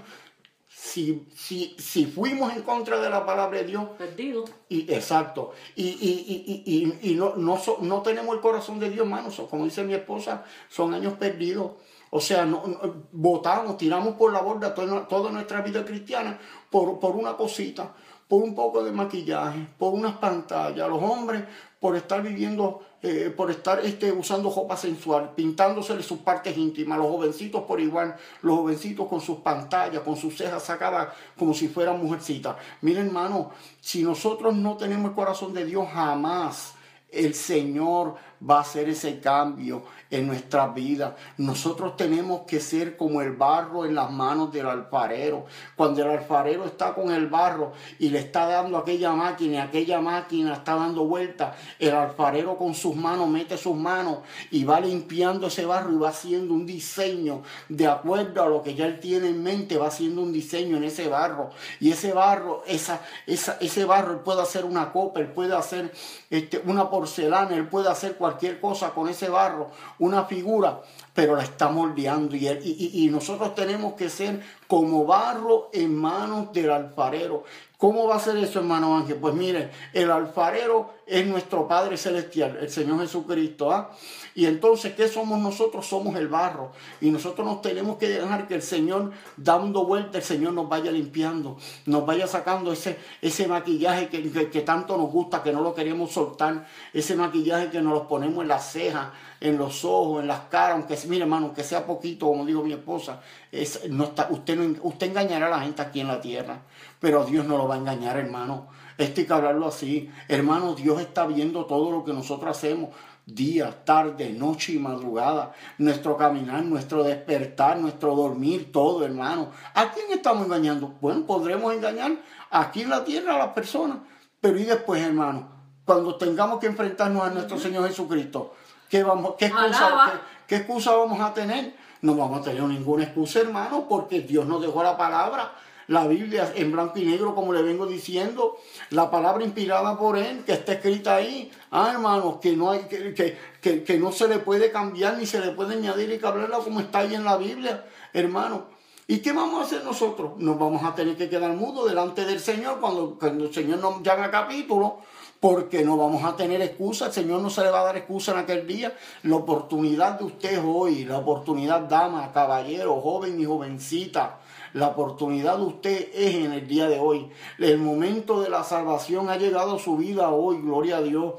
Si, si, si fuimos en contra de la palabra de Dios, Perdido. y, exacto. Y, y, y, y, y- y no, no, so- no tenemos el corazón de Dios, hermano. So- como dice mi esposa, son años perdidos. O sea, no, no- votamos, tiramos por la borda toda, toda nuestra vida cristiana por, por una cosita, por un poco de maquillaje, por unas pantallas. Los hombres por estar viviendo, eh, por estar este, usando ropa sensual, pintándose sus partes íntimas. Los jovencitos por igual, los jovencitos con sus pantallas, con sus cejas sacadas como si fueran mujercitas. Mira, hermano, si nosotros no tenemos el corazón de Dios, jamás el Señor va a hacer ese cambio en nuestras vidas. Nosotros tenemos que ser como el barro en las manos del alfarero. Cuando el alfarero está con el barro y le está dando aquella máquina y aquella máquina está dando vuelta, el alfarero con sus manos mete sus manos y va limpiando ese barro y va haciendo un diseño de acuerdo a lo que ya él tiene en mente, va haciendo un diseño en ese barro. Y ese barro, esa, esa, ese barro, puede hacer una copa, él puede hacer este, una porcelana, él puede hacer cualquier cosa con ese barro una figura, pero la está moldeando. Y, y, y, nosotros tenemos que ser como barro en manos del alfarero. ¿Cómo va a ser eso, hermano Ángel? Pues mire, el alfarero es nuestro Padre Celestial, el Señor Jesucristo. ¿ah? Y entonces, ¿qué somos nosotros? Somos el barro. Y nosotros nos tenemos que dejar que el Señor, dando vuelta, el Señor nos vaya limpiando, nos vaya sacando ese, ese maquillaje que, que, tanto nos gusta, que no lo queremos soltar, ese maquillaje que nos lo ponemos en las cejas, en los ojos, en las caras, aunque, mire hermano, que sea poquito, como dijo mi esposa, es, no está, usted, no, usted engañará a la gente aquí en la tierra, pero Dios no lo va a engañar, hermano. Esto hay que hablarlo así. Hermano, Dios está viendo todo lo que nosotros hacemos día, tarde, noche y madrugada, nuestro caminar, nuestro despertar, nuestro dormir, todo, hermano. ¿A quién estamos engañando? Bueno, podremos engañar aquí en la tierra a las personas, pero y después, hermano, cuando tengamos que enfrentarnos a nuestro Señor Jesucristo, ¿qué, vamos, qué, excusa, qué excusa vamos a tener? No vamos a tener ninguna excusa, hermano, porque Dios nos dejó la palabra la Biblia en blanco y negro, como le vengo diciendo, la palabra inspirada por él, que está escrita ahí, ah, hermanos, que no, hay, que, que, que, no se le puede cambiar ni se le puede añadir y hablarla como está ahí en la Biblia, hermano. ¿Y qué vamos a hacer nosotros? Nos vamos a tener que quedar mudos delante del Señor cuando, cuando el Señor nos llame a capítulo, porque no vamos a tener excusa, el Señor no se le va a dar excusa en aquel día. La oportunidad de usted hoy, la oportunidad dama, caballero, joven y jovencita, la oportunidad de usted es en el día de hoy. El momento de la salvación ha llegado a su vida hoy, gloria a Dios.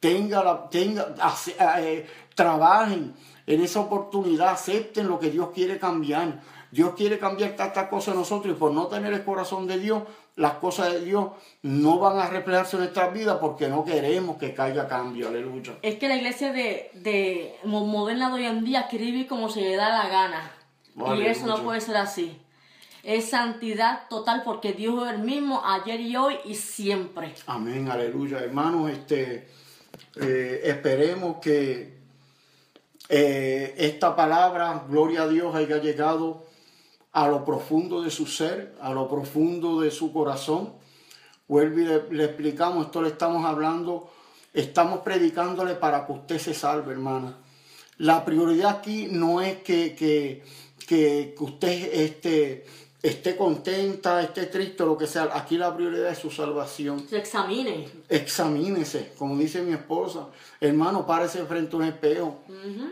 Tenga la, tenga, eh, trabajen en esa oportunidad, acepten lo que Dios quiere cambiar. Dios quiere cambiar tantas cosas en nosotros y por no tener el corazón de Dios, las cosas de Dios no van a reflejarse en nuestras vidas porque no queremos que caiga cambio. Aleluya. Es que la iglesia de, de moderna de hoy en día quiere vivir como se le da la gana. Y eso no puede ser así es santidad total porque Dios es el mismo ayer y hoy y siempre. Amén, aleluya. Hermanos, este, eh, esperemos que eh, esta palabra, gloria a Dios, haya llegado a lo profundo de su ser, a lo profundo de su corazón. Vuelve y le, explicamos, esto le estamos hablando, estamos predicándole para que usted se salve, hermana. La prioridad aquí no es que, que, que, que usted este, esté contenta, esté triste, lo que sea. Aquí la prioridad es su salvación. Se examine. Examínese, como dice mi esposa. Hermano, párese frente a un espejo.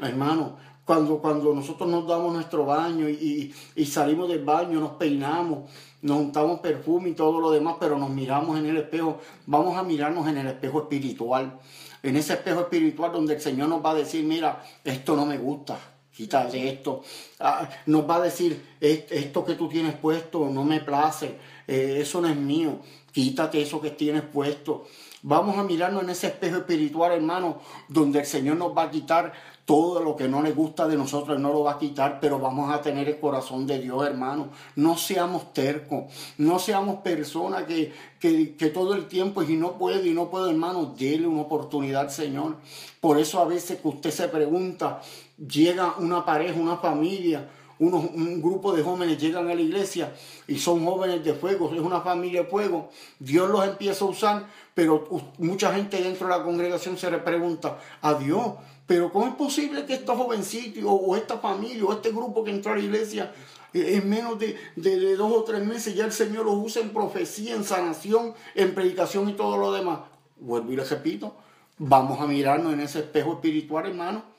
Hermano, cuando, cuando nosotros nos damos nuestro baño y, y, salimos del baño, nos peinamos, nos untamos perfume y todo lo demás, pero nos miramos en el espejo, vamos a mirarnos en el espejo espiritual. En ese espejo espiritual donde el Señor nos va a decir, mira, esto no me gusta, quítate esto. Ah, nos va a decir, esto que tú tienes puesto no me place, eh, eso no es mío, quítate eso que tienes puesto. Vamos a mirarnos en ese espejo espiritual, hermano, donde el Señor nos va a quitar todo lo que no le gusta de nosotros, no lo va a quitar, pero vamos a tener el corazón de Dios, hermano. No seamos tercos, no seamos personas que, que, todo el tiempo, y no puede, y no puede, hermano, déle una oportunidad Señor. Por eso a veces que usted se pregunta, llega una pareja, una familia, un grupo de jóvenes llegan a la iglesia y son jóvenes de fuego, es una familia de fuego, Dios los empieza a usar, pero mucha gente dentro de la congregación se le pregunta a Dios, pero ¿cómo es posible que estos jovencitos o, esta familia o este grupo que entró a la iglesia eh, en menos de, de, dos o tres meses ya el Señor los usa en profecía, en sanación, en predicación y todo lo demás? Vuelvo y les repito, vamos a mirarnos en ese espejo espiritual, hermano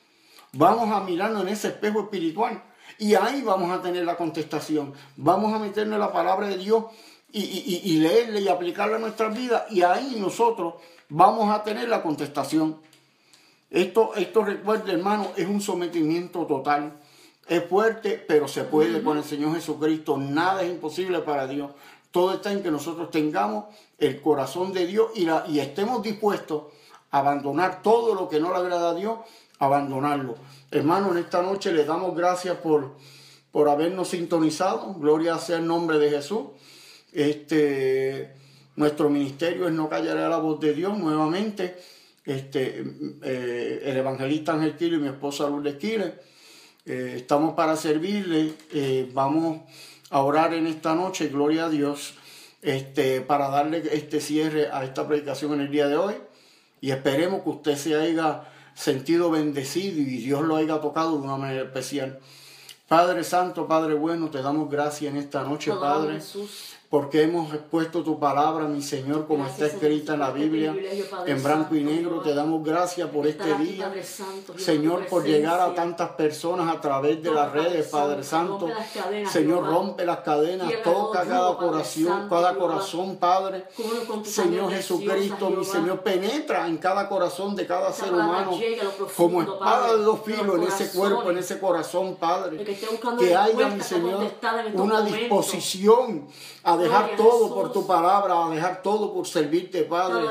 Vamos a mirarnos en ese espejo espiritual y ahí vamos a tener la contestación. Vamos a meternos en la palabra de Dios y, y, y leerla y aplicarla a nuestras vidas y ahí nosotros vamos a tener la contestación. Esto, esto recuerda, hermano, es un sometimiento total. Es fuerte, pero se puede con el Señor Jesucristo. Nada es imposible para Dios. Todo está en que nosotros tengamos el corazón de Dios y, la, y estemos dispuestos abandonar todo lo que no le agrada a Dios, abandonarlo. Hermano, en esta noche le damos gracias por, por habernos sintonizado. Gloria sea el nombre de Jesús. Este, nuestro ministerio es no callar a la voz de Dios nuevamente. Este, eh, el evangelista Ángel y mi esposa Lourdes Quiles. Eh, estamos para servirle. Eh, vamos a orar en esta noche, gloria a Dios, este, para darle este cierre a esta predicación en el día de hoy. Y esperemos que usted se haya sentido bendecido y Dios lo haya tocado de una manera especial. Padre Santo, Padre bueno, te damos gracias en esta noche, Padre. Jesús porque hemos expuesto tu palabra, mi Señor, como está escrita en la Biblia, en blanco y negro. Te damos gracias por este día, Señor, por llegar a tantas personas a través de las redes, Padre Santo. Señor, rompe las cadenas, toca cada corazón, cada corazón, Padre. Señor Jesucristo, mi Señor, penetra en cada corazón de cada ser humano como espada de dos filos en ese cuerpo, en ese corazón, Padre. Que haya, mi Señor, una disposición a dejar todo por tu palabra, a dejar todo por servirte, Padre.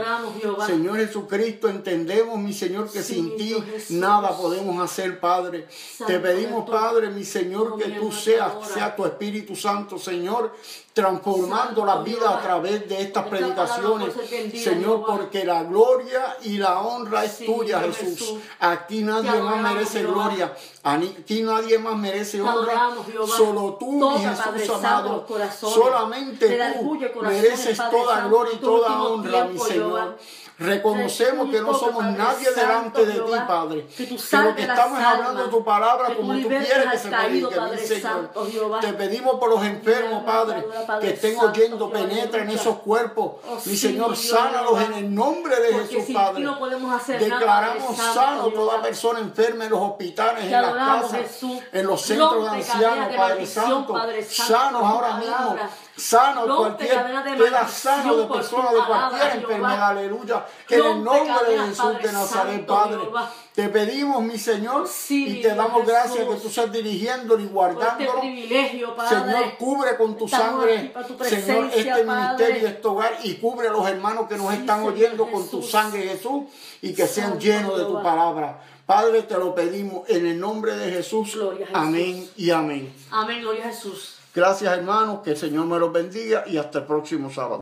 Señor Jesucristo, entendemos, mi Señor, que sin ti nada podemos hacer, Padre. Te pedimos, Padre, mi Señor, que tú seas, sea tu Espíritu Santo, Señor, transformando la vida a través de estas predicaciones, Señor, porque la gloria y la honra es tuya, Jesús. Aquí nadie más merece gloria, aquí nadie más merece honra, solo tú, mi Jesús amado, solamente tú mereces toda gloria y toda honra, mi Señor. Reconocemos que no somos nadie delante de ti, Padre. Que lo que estamos hablando de tu palabra como tú quieres que se predique, Señor. Te pedimos por los enfermos, Padre, que estén oyendo, penetra en esos cuerpos. Oh, mi Señor, sánalos en el nombre de Jesús, Padre. Declaramos sano toda persona enferma en los hospitales, en las casas, en los centros de ancianos, Padre Santo. Sanos ahora mismo sano, cualquier, queda sano de personas de cualquier enfermedad, aleluya. Que en el nombre de Jesús de Nazaret, Padre, te pedimos, mi Señor, y te damos gracias que tú estás dirigiendo y guardándolo. Señor, cubre con tu sangre, Señor, este ministerio y este hogar y cubre a los hermanos que nos están oyendo con tu sangre, Jesús, y que sean llenos de tu palabra. Padre, te lo pedimos en el nombre de Jesús. Amén y amén. Amén, gloria a Jesús. Gracias hermanos, que el Señor me los bendiga y hasta el próximo sábado.